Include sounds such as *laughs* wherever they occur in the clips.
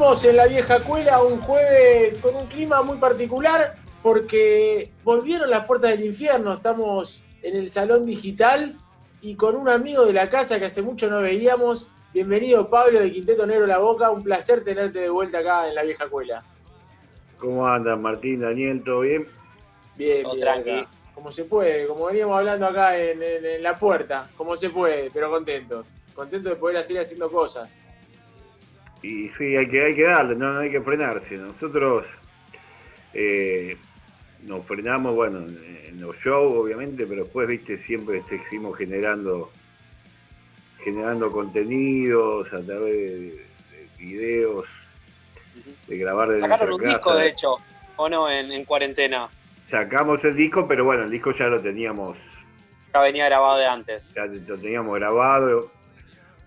Seguimos en la vieja cuela un jueves con un clima muy particular porque volvieron las puertas del infierno. Estamos en el salón digital y con un amigo de la casa que hace mucho no veíamos. Bienvenido Pablo de Quinteto Negro La Boca, un placer tenerte de vuelta acá en la vieja cuela. ¿Cómo andan Martín, Daniel? ¿Todo bien? Bien, bien. Como se puede, como veníamos hablando acá en, la puerta, como se puede, pero contento. Contento de poder seguir haciendo cosas. Y sí, hay que, hay que darle, no, hay que frenarse. Nosotros eh, nos frenamos, bueno, en los shows obviamente, pero después, viste, siempre seguimos generando generando contenidos a través de, videos, de grabar de Sacaron un disco, de hecho, ¿o no? En, cuarentena. Sacamos el disco, pero bueno, el disco ya lo teníamos. Ya venía grabado de antes. Ya lo teníamos grabado.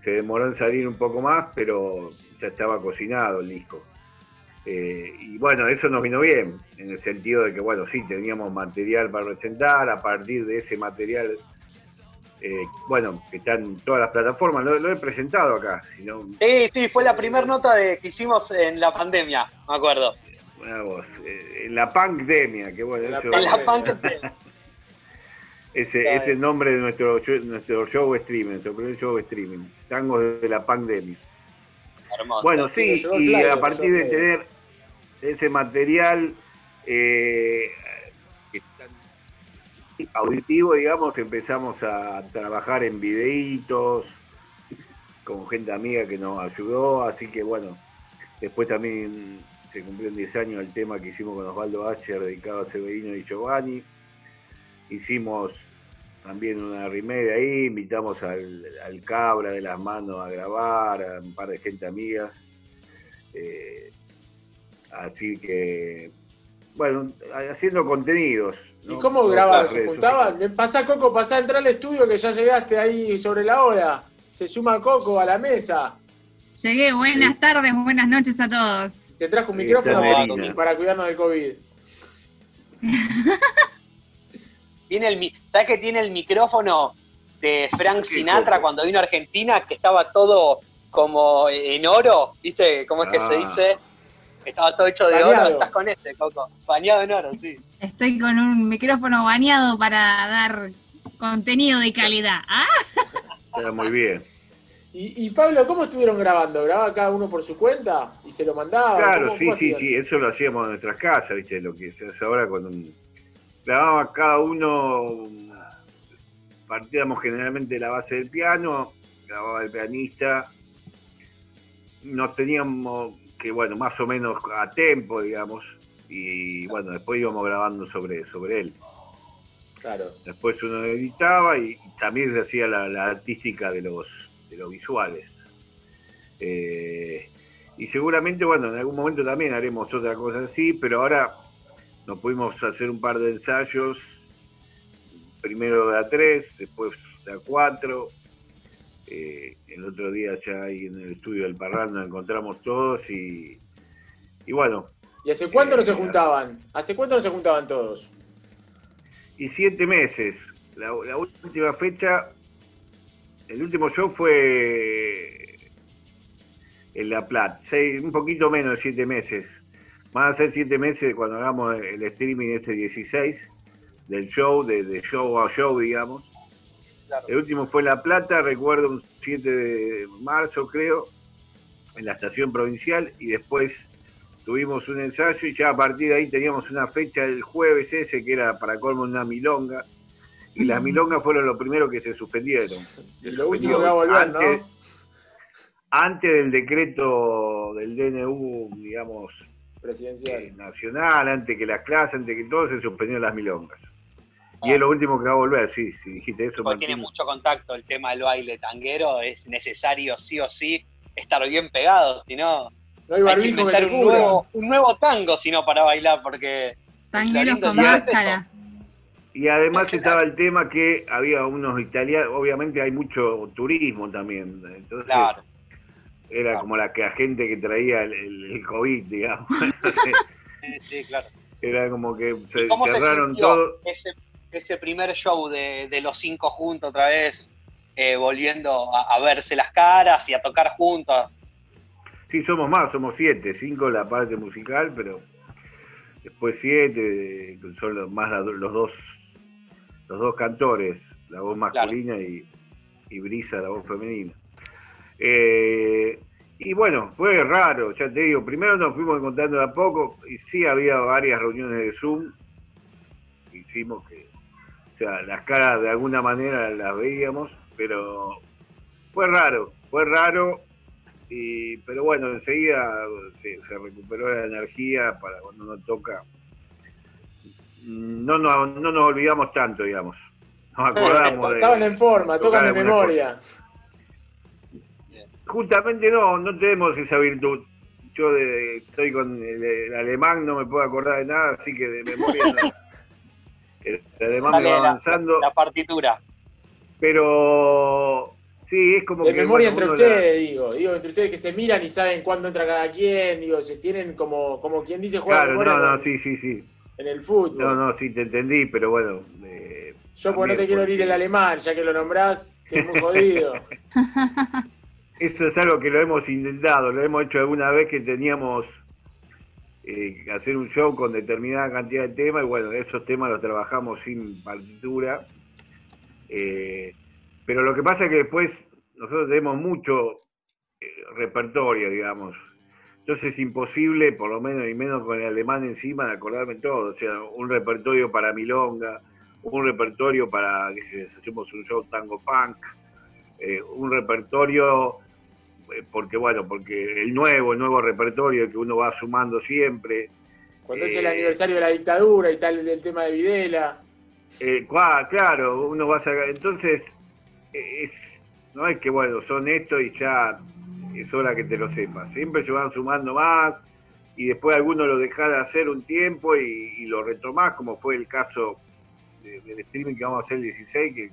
Se demoró en salir un poco más, pero ya estaba cocinado el disco. Eh, y bueno, eso nos vino bien, en el sentido de que, bueno, sí, teníamos material para presentar, a partir de ese material eh, bueno, que está en todas las plataformas, lo, he presentado acá. sí, sí, fue la primera nota de, que hicimos en la pandemia, me acuerdo. Bueno, eh, en la pandemia, que bueno. En la pandemia. *laughs* ese, es el nombre de nuestro, nuestro show streaming, nuestro primer show streaming, Tango de la pandemia. Bueno, sí, y a partir de tener ese material, eh, auditivo, digamos, empezamos a trabajar en videitos con gente amiga que nos ayudó, así que bueno, después también se cumplió en 10 años el tema que hicimos con Osvaldo Acher dedicado a Severino y Giovanni. Hicimos también una remake ahí, invitamos al, Cabra de las manos a grabar, a un par de gente amiga. Eh, así que, bueno, haciendo contenidos. ¿Y cómo grababan? ¿Se juntaban? Pasa Coco, pasa a entrar al estudio que ya llegaste ahí sobre la hora. Se suma Coco a la mesa. Llegué, buenas tardes, buenas noches a todos. Te trajo un micrófono para, cuidarnos del COVID. *laughs* tiene el, ¿Sabes que tiene el micrófono de Frank Sinatra cuando vino a Argentina, que estaba todo como en oro? ¿Viste cómo es que se ah. dice? Estaba todo hecho de oro, estás con este, Coco. Bañado en oro, sí. Estoy con un micrófono bañado para dar contenido de calidad. ¿Ah? Está muy bien. *laughs* Y, Pablo, ¿cómo estuvieron grabando? ¿Grababa cada uno por su cuenta y se lo mandaba? Claro, sí, sí, sí, eso lo hacíamos en nuestras casas, ¿viste? Lo que se hace ahora cuando grababa cada uno, partíamos generalmente de la base del piano, grababa el pianista, nos teníamos que bueno, más o menos a tempo, digamos, y bueno, después íbamos grabando sobre, sobre él. Claro. Después uno editaba y, también se hacía la, artística de los, de los visuales. Eh, y seguramente, bueno, en algún momento también haremos otra cosa así, pero ahora nos pudimos hacer un par de ensayos, primero de a tres, después de a cuatro, eh, el otro día ya ahí en el estudio del Parral nos encontramos todos y, y bueno. ¿Y hace cuánto no se eh, juntaban? ¿Hace cuánto no se juntaban todos? Y siete meses. La, última fecha, el último show fue en La Plata, un poquito menos de siete meses. Van a ser siete meses cuando hagamos el streaming este 16 del show, de, de show a show, digamos. El último fue La Plata, recuerdo un 7 de marzo creo, en la estación provincial y después tuvimos un ensayo y ya a partir de ahí teníamos una fecha el jueves ese que era para colmo una milonga y las milongas fueron lo primero que se suspendieron. lo último que va a volver, antes, antes del decreto del DNU, digamos, presidencial eh, nacional, antes que las clases, antes que todo, se suspendieron las milongas. Y es lo último que va a volver, sí, si dijiste eso. Porque tiene mucho contacto el tema del baile tanguero, es necesario sí o sí estar bien pegados, si no. No hay barbijo que un, nuevo, un nuevo tango, si no, para bailar, porque. Tangueros con máscara. Y además estaba el tema que había unos italianos, obviamente hay mucho turismo también, entonces claro. Era como la que la gente que traía el, COVID, digamos. sí, sí, claro. Era como que se cerraron todo ese primer show de, los cinco juntos otra vez, eh, volviendo a, verse las caras y a tocar juntos? Sí, somos más, somos siete, cinco la parte musical, pero después siete, son los, más los dos los dos cantores, la voz masculina y, y, Brisa, la voz femenina. Eh, y bueno, fue raro, ya te digo, primero nos fuimos encontrando de a poco y sí había varias reuniones de Zoom, hicimos que, o sea, las caras de alguna manera las veíamos, pero fue raro, fue raro, y, pero bueno, enseguida se, recuperó la energía para cuando nos toca. No, no, no nos olvidamos tanto, digamos. Nos acordamos de. Estaban en forma, tocan de memoria. Justamente no, no tenemos esa virtud. Yo de, estoy con el, alemán, no me puedo acordar de nada, así que de memoria *laughs* El, alemán va avanzando. La, partitura. Pero sí, es como de memoria entre ustedes, digo, digo, entre ustedes que se miran y saben cuándo entra cada quien, digo, se tienen como, como quien dice juega Claro, no, no, sí, sí, sí. En el fútbol. No, no, sí, te entendí, pero bueno. Yo porque no te quiero ir el alemán, ya que lo nombrás, que es muy jodido. *laughs* Eso es algo que lo hemos intentado, lo hemos hecho alguna vez que teníamos eh, hacer un show con determinada cantidad de temas y bueno, esos temas los trabajamos sin partitura. Eh, pero lo que pasa es que después nosotros tenemos mucho eh, repertorio, digamos. Entonces es imposible, por lo menos y menos con el alemán encima, de acordarme todo. O sea, un repertorio para milonga, un repertorio para, que hacemos un show tango punk, un repertorio eh, porque bueno, porque el nuevo, el nuevo repertorio que uno va sumando siempre. Cuando es el eh, aniversario de la dictadura y tal, el tema de Videla. Eh, claro, uno va a sacar. Entonces, es, no es que bueno, son esto y ya es hora que te lo sepas. Siempre se van sumando más y después alguno lo deja de hacer un tiempo y, lo retomás, como fue el caso del streaming que vamos a hacer el 16, que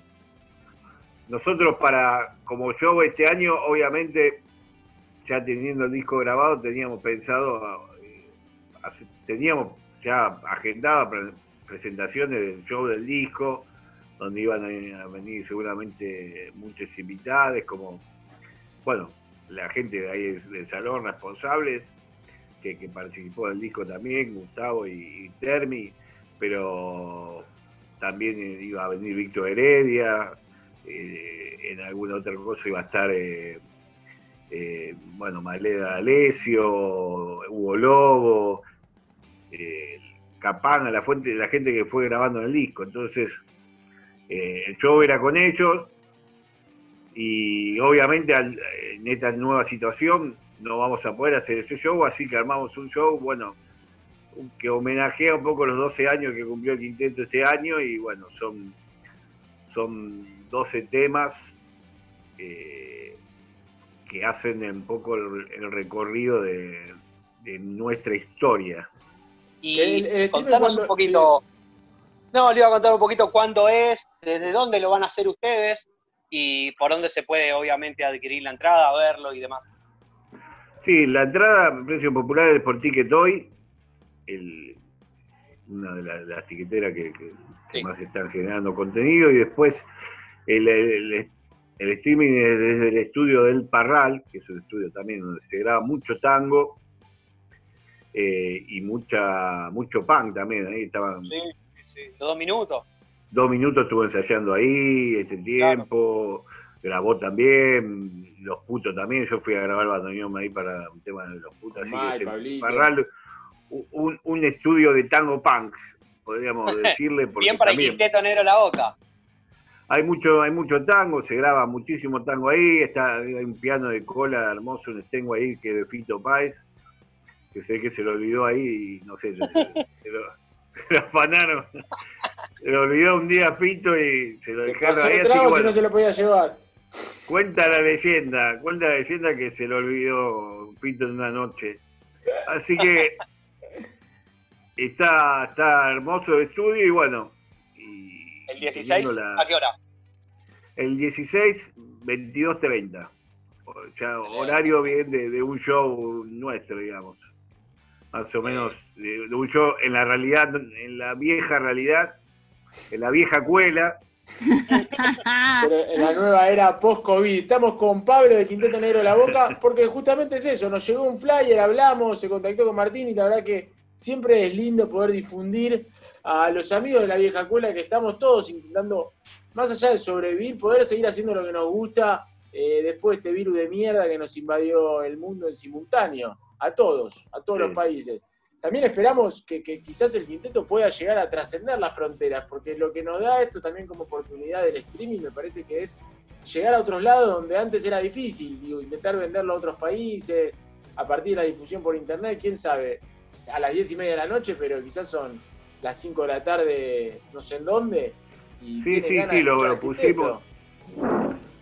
nosotros para, como show este año, obviamente, ya teniendo el disco grabado, teníamos pensado, eh, teníamos ya agendadas presentaciones del show del disco, donde iban a venir seguramente muchos invitados, como, bueno, la gente de ahí del salón, responsables, que, participó del disco también, Gustavo y, Termi, pero también iba a venir Víctor Heredia, en alguna otra cosa iba a estar, eh, eh, bueno, Maleda Alesio, Hugo Lobo, Capana, la fuente, la gente que fue grabando el disco. Entonces, el show era con ellos y obviamente en esta nueva situación no vamos a poder hacer ese show, así que armamos un show, bueno, que homenajea un poco los 12 años que cumplió el quinteto este año y bueno, son, son 12 temas eh, que hacen un poco el, recorrido de, nuestra historia. Y contanos un poquito, no, le iba a contar un poquito cuándo es, desde dónde lo van a hacer ustedes y por dónde se puede obviamente adquirir la entrada, verlo y demás. Sí, la entrada, precio popular es por Ticket Hoy, una de las, tiqueteras que, más están generando contenido y después el, el, streaming es desde el estudio del Parral, que es un estudio también donde se graba mucho tango eh, y mucha mucho punk también. Ahí estaban. Sí, sí, dos minutos. Dos minutos estuvo ensayando ahí este tiempo. Grabó también, Los Putos también. Yo fui a grabar bandoneón ahí para un tema de Los Putos. Así Parral, un, un estudio de tango punk, podríamos *laughs* decirle. Bien para también, el quinteto negro la boca hay mucho, hay mucho tango, se graba muchísimo tango ahí, está, hay un piano de cola hermoso, un estengo ahí que es de Fito Páez, que sé que se lo olvidó ahí y no sé, se, lo, *laughs* afanaron. Se lo olvidó un día Fito y se lo dejaron ahí. Así si no se lo podía llevar. Cuenta la leyenda, cuenta la leyenda que se lo olvidó Fito en una noche. Así que está, está hermoso el estudio y bueno, ¿El 16? ¿A qué hora? El 16, 22.30. Ya horario bien de, un show nuestro, digamos. Más o menos de, un show en la realidad, en la vieja realidad, en la vieja cuela, *laughs* Pero en la nueva era post-COVID. Estamos con Pablo de Quinteto Negro de la Boca, *laughs* porque justamente es eso, nos llegó un flyer, hablamos, se contactó con Martín y la verdad que siempre es lindo poder difundir a los amigos de la vieja escuela que estamos todos intentando, más allá de sobrevivir, poder seguir haciendo lo que nos gusta eh, después de este virus de mierda que nos invadió el mundo en simultáneo, a todos, a todos Sí. los países. También esperamos que, que quizás el quinteto pueda llegar a trascender las fronteras, porque lo que nos da esto también como oportunidad del streaming me parece que es llegar a otros lados donde antes era difícil, digo, intentar venderlo a otros países, a partir de la difusión por internet, quién sabe, a las diez y media de la noche, pero quizás son las 5 de la tarde, no sé en dónde. Y Sí, sí, ganas sí, lo- pusimos.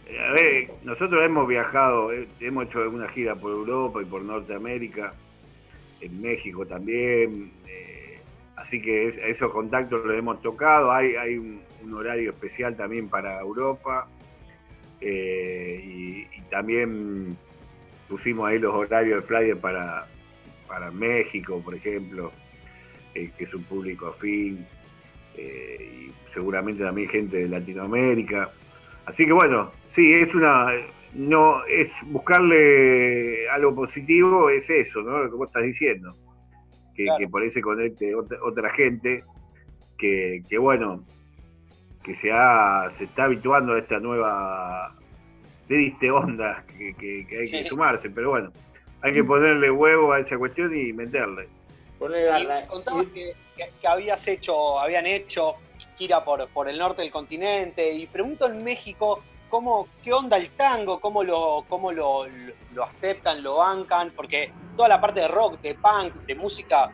Eh, A ver, nosotros hemos viajado, eh, hemos hecho una gira por Europa y por Norteamérica, en México también, eh, así que es- esos contactos los hemos tocado, hay, hay un, un horario especial también para Europa eh, y, y también pusimos ahí los horarios de flyer para, para México, por ejemplo, eh, que es un público afín, eh, y seguramente también gente de Latinoamérica. Así que bueno, sí, es una, no, es buscarle algo positivo, es eso, ¿no? Lo que vos estás diciendo. Que, Claro. que por ahí se conecte otra, otra gente, que, que bueno, que se, ha, se está habituando a esta nueva triste onda que, que- que hay que Sí. sumarse, pero bueno, hay que ponerle huevo a esa cuestión y meterle. Y contabas Y- que, que- que habías hecho, habían hecho gira por, por el norte del continente y pregunto en México cómo, qué onda el tango, cómo lo, cómo lo, lo aceptan, lo bancan, porque toda la parte de rock, de punk, de música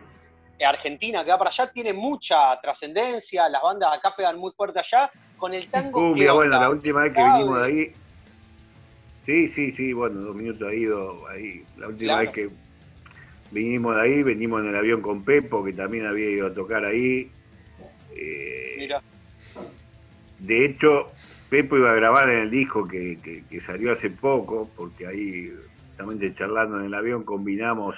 argentina que va para allá tiene mucha trascendencia, las bandas acá pegan muy fuerte allá, con el tango. ¿qué Cumbia, bueno, la última vez que vinimos de ahí. Sí, sí, sí, bueno, dos minutos ha ido ahí. La última Claro. vez que vinimos de ahí, venimos en el avión con Pepo, que también había ido a tocar ahí. Eh, Mira, de hecho, Pepo iba a grabar en el disco que, que- que salió hace poco, porque ahí, justamente charlando en el avión, combinamos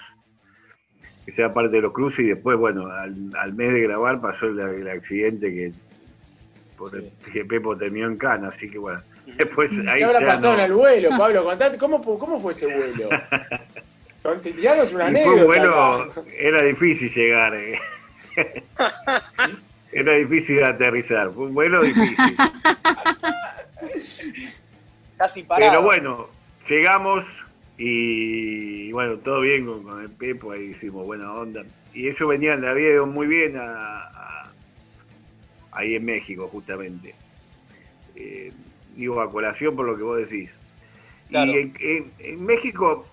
que sea parte de los cruces y después, bueno, al, al mes de grabar pasó el, el accidente que, por el- Sí. que Pepo terminó en cana, así que bueno, después ahí ¿Qué habrá ya pasado no- en el vuelo, *laughs* Pablo? Contate, ¿cómo, cómo fue ese vuelo? *laughs* Tiranos una Y fue anécdota. un vuelo, acá. era difícil llegar, eh. *laughs* era difícil aterrizar, fue un vuelo difícil. casi parado. Pero bueno, llegamos y bueno, todo bien con, con el Pepo, ahí hicimos buena onda. Y ellos venían, le había ido muy bien a, a- ahí en México, justamente. Eh, digo, a colación por lo que vos decís. Claro. Y en, en- en México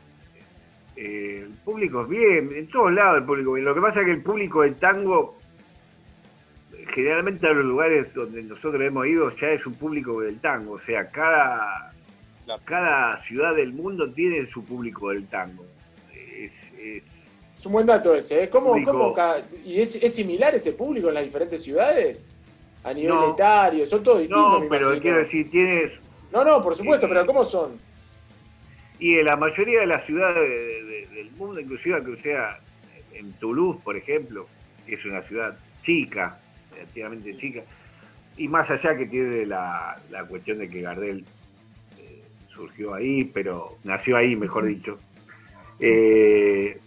eh, el público es bien, en todos lados el público bien. Lo que pasa es que el público del tango, generalmente a los lugares donde nosotros hemos ido, ya es un público del tango. O sea, cada, Claro. cada ciudad del mundo tiene su público del tango. Es- es- Es un buen dato ese, ¿eh? ¿Cómo, Público. cómo ca- ¿Y es, es similar ese público en las diferentes ciudades? A nivel No. etario, son todos distintos, no, pero imagino. quiero decir, tienes No, no, por supuesto, Eh, pero ¿cómo son? Y en la mayoría de las ciudades de- de- del mundo, inclusive que sea en Toulouse, por ejemplo, que es una ciudad chica, relativamente chica, y más allá que tiene la, la cuestión de que Gardel eh, surgió ahí, pero nació ahí, mejor dicho, eh,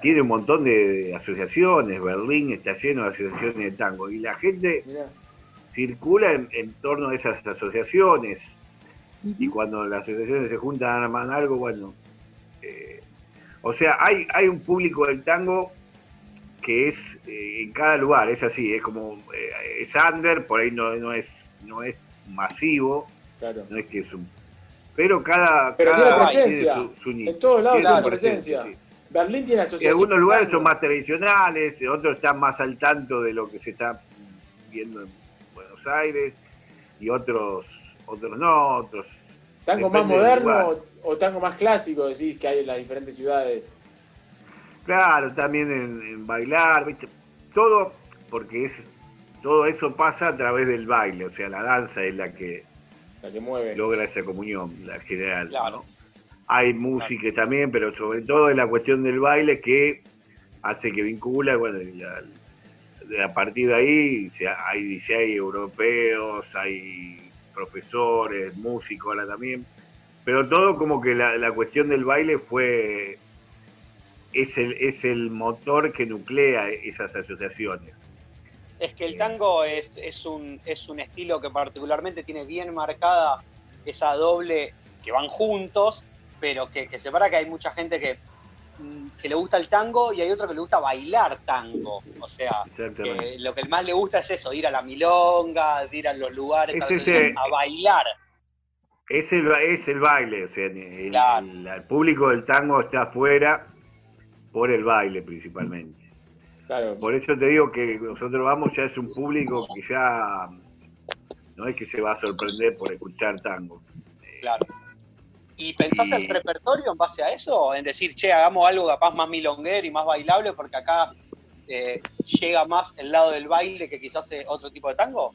tiene un montón de asociaciones, Berlín está lleno de asociaciones de tango, y la gente Mirá. circula en, en torno a esas asociaciones, y cuando las asociaciones se juntan arman algo, bueno. eh, o sea, hay, hay un público del tango que es eh, en cada lugar, es así, es como, eh, es under, por ahí no, no, es, no es masivo, Claro. no es que es un... Pero cada... Pero cada tiene presencia. su- su nicho. En todos lados Tiene tiene su presencia. sí. Berlín tiene En asociación. algunos lugares tango. son más tradicionales, otros están más al tanto de lo que se está viendo en Buenos Aires, y otros otros no, otros ¿Tango más moderno. O, tango más clásico decís que hay en las diferentes ciudades? Claro, también en, en bailar, ¿viste? Todo, porque es todo eso pasa a través del baile, o sea, la danza es la que La que mueve. logra esa comunión, la general. Claro. ¿no? Hay música también, pero sobre todo es la cuestión del baile que hace que vincula, bueno, la- a partir de ahí hay hay europeos, hay profesores, músicos ahora también, pero todo como que la, la cuestión del baile fue es el, es el motor que nuclea esas asociaciones. Es que el tango es, es, un, es un estilo que particularmente tiene bien marcada esa doble que van juntos, pero que, que separa que hay mucha gente que, mm, que le gusta el tango y hay otro que le gusta bailar tango. O sea, lo que más le gusta es eso, ir a la milonga, ir a los lugares a, bailar. Es el, es el baile, o sea, el, el, público del tango está afuera por el baile principalmente. Por eso te digo que nosotros vamos, ya es un público que ya no es que se va a sorprender por escuchar tango. Claro. ¿Y pensás el repertorio en base a eso? En decir, che, hagamos algo capaz más milonguero y más bailable porque acá eh, llega más el lado del baile que quizás otro tipo de tango?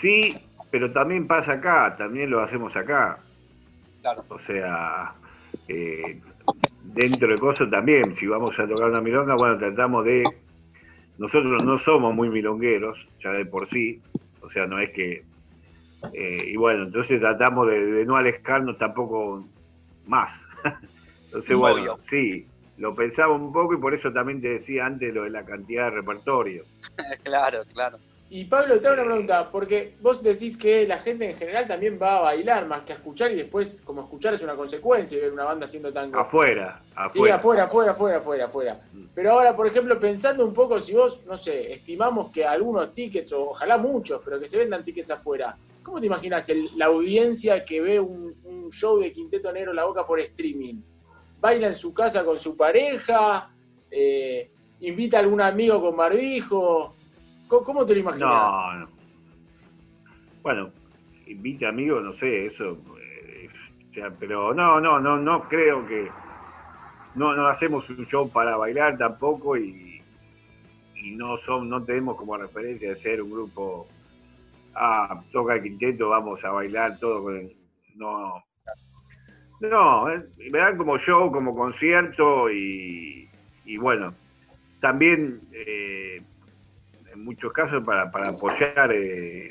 Sí, pero también pasa acá, también lo hacemos acá. Claro. O sea, eh, dentro de cosas también, si vamos a tocar una milonga, bueno, tratamos de... Nosotros no somos muy milongueros, ya de por sí, o sea, no es que... Eh, y bueno, entonces tratamos de, no alejarnos tampoco más. *laughs* entonces, bueno, sí, lo pensamos un poco y por eso también te decía antes lo de la cantidad de repertorio. *laughs* claro, claro. Y Pablo, te hago una pregunta, porque vos decís que la gente en general también va a bailar más que a escuchar y después, como escuchar es una consecuencia ver una banda haciendo tango. Afuera, afuera. Sí, afuera, afuera, afuera, afuera, afuera. Mm. Pero ahora, por ejemplo, pensando un poco, si vos, no sé, estimamos que algunos tickets, o ojalá muchos, pero que se vendan tickets afuera, ¿cómo te imaginas la audiencia que ve un, show de Quinteto Negro La Boca por streaming? ¿Baila en su casa con su pareja? Eh, ¿Invita a algún amigo con barbijo? ¿Cómo, te lo imaginas? No, no. Bueno, invite amigos, no sé, eso. Eh, pero no, no, no, no creo que. No, hacemos un show para bailar tampoco y, y no son, no tenemos como referencia de ser un grupo. Ah, toca el quinteto, vamos a bailar todo con No. No, me dan como show, como concierto y, y bueno, también eh, en muchos casos para, para apoyar eh,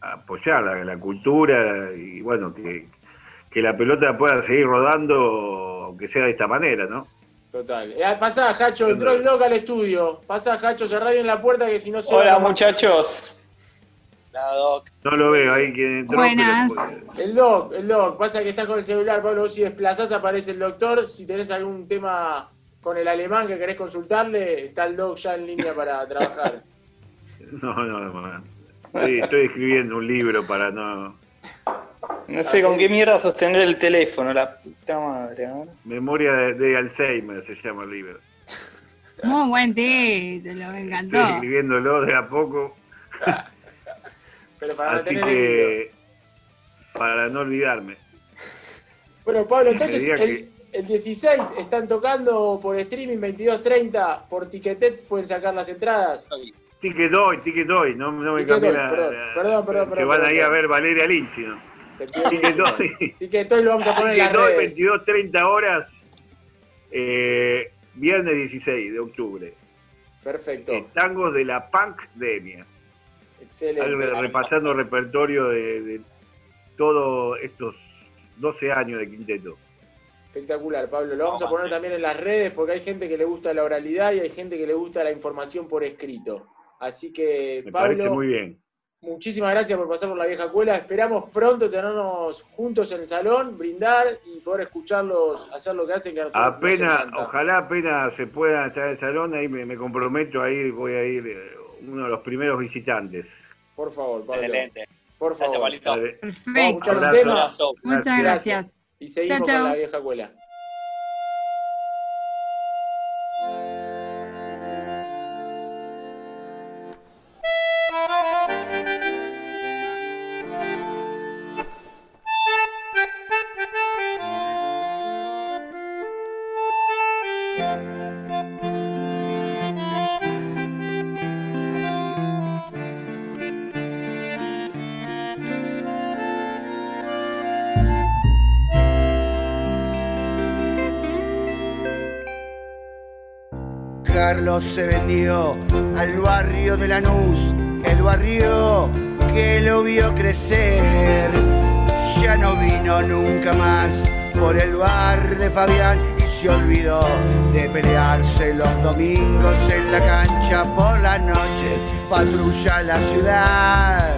apoyar la, cultura y bueno, que, la pelota pueda seguir rodando, aunque sea de esta manera, ¿no? Total. Eh, pasá, Hacho, entró el Doc al estudio. Pasá, Hacho, cerrá bien la puerta que si no se Hola, muchachos. La Doc. No lo veo ahí quien entró. Buenas. El Doc, el Doc. Pasa que estás con el celular, Pablo. Vos si desplazás aparece el doctor. Si tenés algún tema con el alemán que querés consultarle, está el Doc ya en línea *laughs* para trabajar. No, no, no. Estoy, estoy escribiendo un libro para no. No sé con qué mierda sostener el teléfono, la puta madre. Memoria de, Alzheimer se llama el libro. Muy buen título, me encantó. Estoy escribiéndolo de a poco. Pero para Así que, para no olvidarme. Bueno, Pablo, entonces el, el 16 están tocando por streaming 22.30 por Ticketet, pueden sacar las entradas. Ticket hoy, ticket hoy, no, no me cambié la, perdón, perdón, perdón, Que van ahí a ver Valeria Lynch, ¿no? Ticket hoy. Ticket hoy lo vamos a poner en las redes. 22.30 horas, eh, viernes 16 de octubre. Perfecto. tangos de la Punk Demia. Excelente. Repasando el repertorio de, de todos estos 12 años de quinteto. Espectacular, Pablo. Lo vamos a poner también en las redes porque hay gente que le gusta la oralidad y hay gente que le gusta la información por escrito. Así que, Pablo, muy bien. muchísimas gracias por pasar por la vieja escuela. Esperamos pronto tenernos juntos en el salón, brindar y poder escucharlos hacer lo que hacen. Que apenas, ojalá apenas se pueda estar en el salón, ahí me, comprometo a ir, voy a ir eh, uno de los primeros visitantes. Por favor, Pablo. Excelente. Por favor. Perfecto. Muchas gracias. Y seguimos con la vieja escuela. Carlos se vendió al barrio de Lanús, el barrio que lo vio crecer. Ya no vino nunca más por el bar de Fabián y se olvidó de pelearse los domingos en la cancha por la noche. Patrulla la ciudad,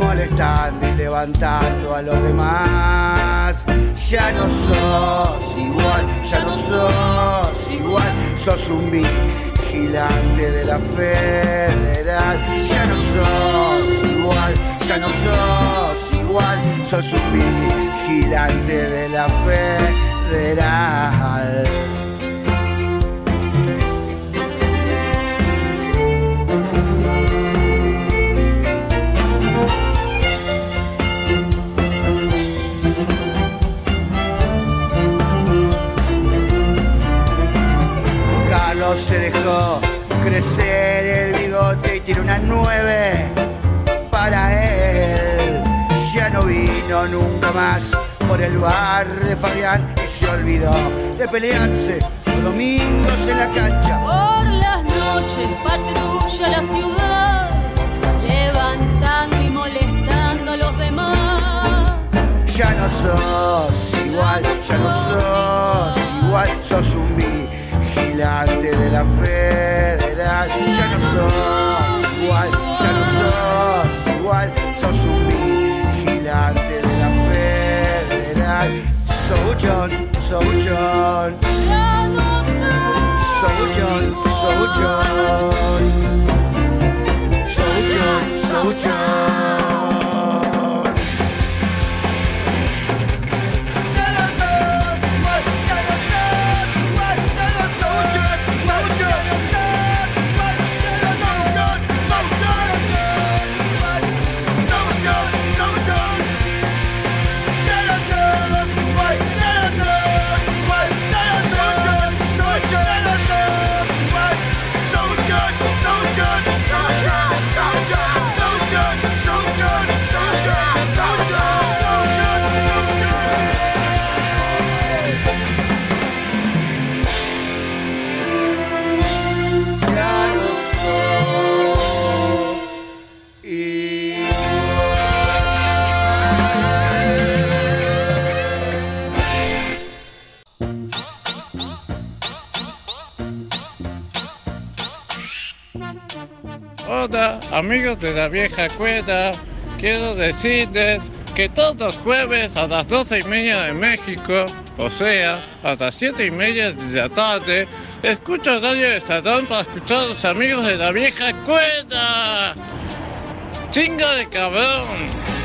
molestando y levantando a los demás. Ya no sos igual, ya no sos igual, sos un vigilante de la federal. Ya no sos igual, ya no sos igual, sos un vigilante de la federal. Dejó crecer el bigote y tiene una nueve para él. Ya no vino nunca más por el bar de Fabián y se olvidó de pelearse los domingos en la cancha. Por las noches patrulla la ciudad, levantando y molestando a los demás. Ya no sos igual, ya no sos igual, sos un vigilante de la federal. Ya no sos igual, ya no sos igual, sos un vigilante de la federal. So John, so John, amigos de la vieja cuerda. Quiero decirles que todos los jueves a las 12 y media de México, o sea, a las 7 y media de la tarde, escucho Radio de Salón para escuchar a los amigos de la vieja cuerda. ¡Chinga de cabrón!